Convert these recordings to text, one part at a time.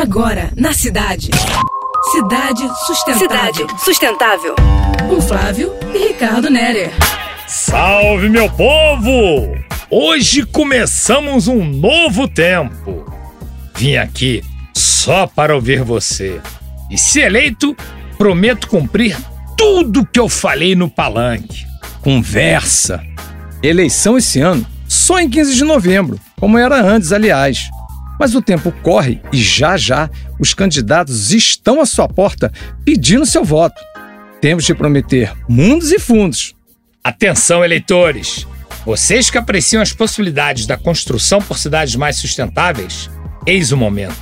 Agora, na cidade. Cidade Sustentável. Cidade Sustentável. Com Flávio e Ricardo Nerer. Salve, meu povo! Hoje começamos um novo tempo. Vim aqui só para ouvir você. E se eleito, prometo cumprir tudo que eu falei no palanque. Conversa. Eleição esse ano só em 15 de novembro, como era antes, aliás. Mas o tempo corre e já já os candidatos estão à sua porta pedindo seu voto. Temos de prometer mundos e fundos. Atenção, eleitores! Vocês que apreciam as possibilidades da construção por cidades mais sustentáveis, eis o momento.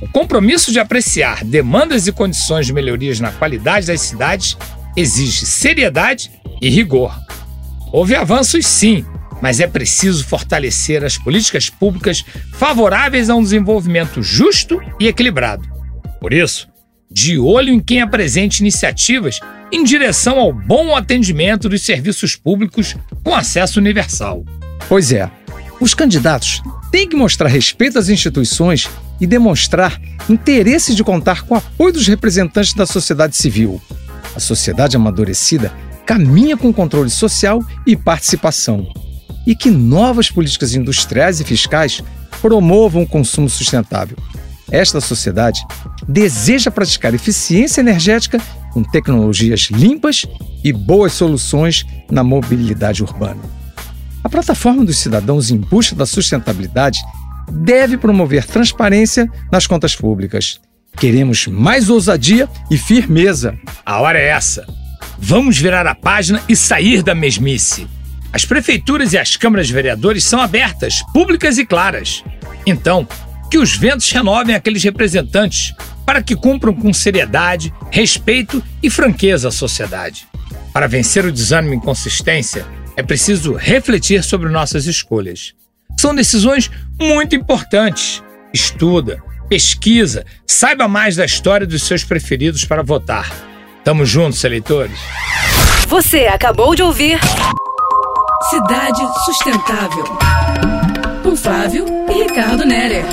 O compromisso de apreciar demandas e condições de melhorias na qualidade das cidades exige seriedade e rigor. Houve avanços, sim, mas é preciso fortalecer as políticas públicas favoráveis a um desenvolvimento justo e equilibrado. Por isso, de olho em quem apresente iniciativas em direção ao bom atendimento dos serviços públicos com acesso universal. Pois é, os candidatos têm que mostrar respeito às instituições e demonstrar interesse de contar com o apoio dos representantes da sociedade civil. A sociedade amadurecida caminha com controle social e participação e que novas políticas industriais e fiscais promovam o consumo sustentável. Esta sociedade deseja praticar eficiência energética com tecnologias limpas e boas soluções na mobilidade urbana. A plataforma dos cidadãos em busca da sustentabilidade deve promover transparência nas contas públicas. Queremos mais ousadia e firmeza. A hora é essa. Vamos virar a página e sair da mesmice. As prefeituras e as câmaras de vereadores são abertas, públicas e claras. Então, que os ventos renovem aqueles representantes para que cumpram com seriedade, respeito e franqueza a sociedade. Para vencer o desânimo e inconsistência, é preciso refletir sobre nossas escolhas. São decisões muito importantes. Estuda, pesquisa, saiba mais da história dos seus preferidos para votar. Tamo juntos, eleitores. Você acabou de ouvir Cidade Sustentável. Com Flávio e Ricardo Nerer.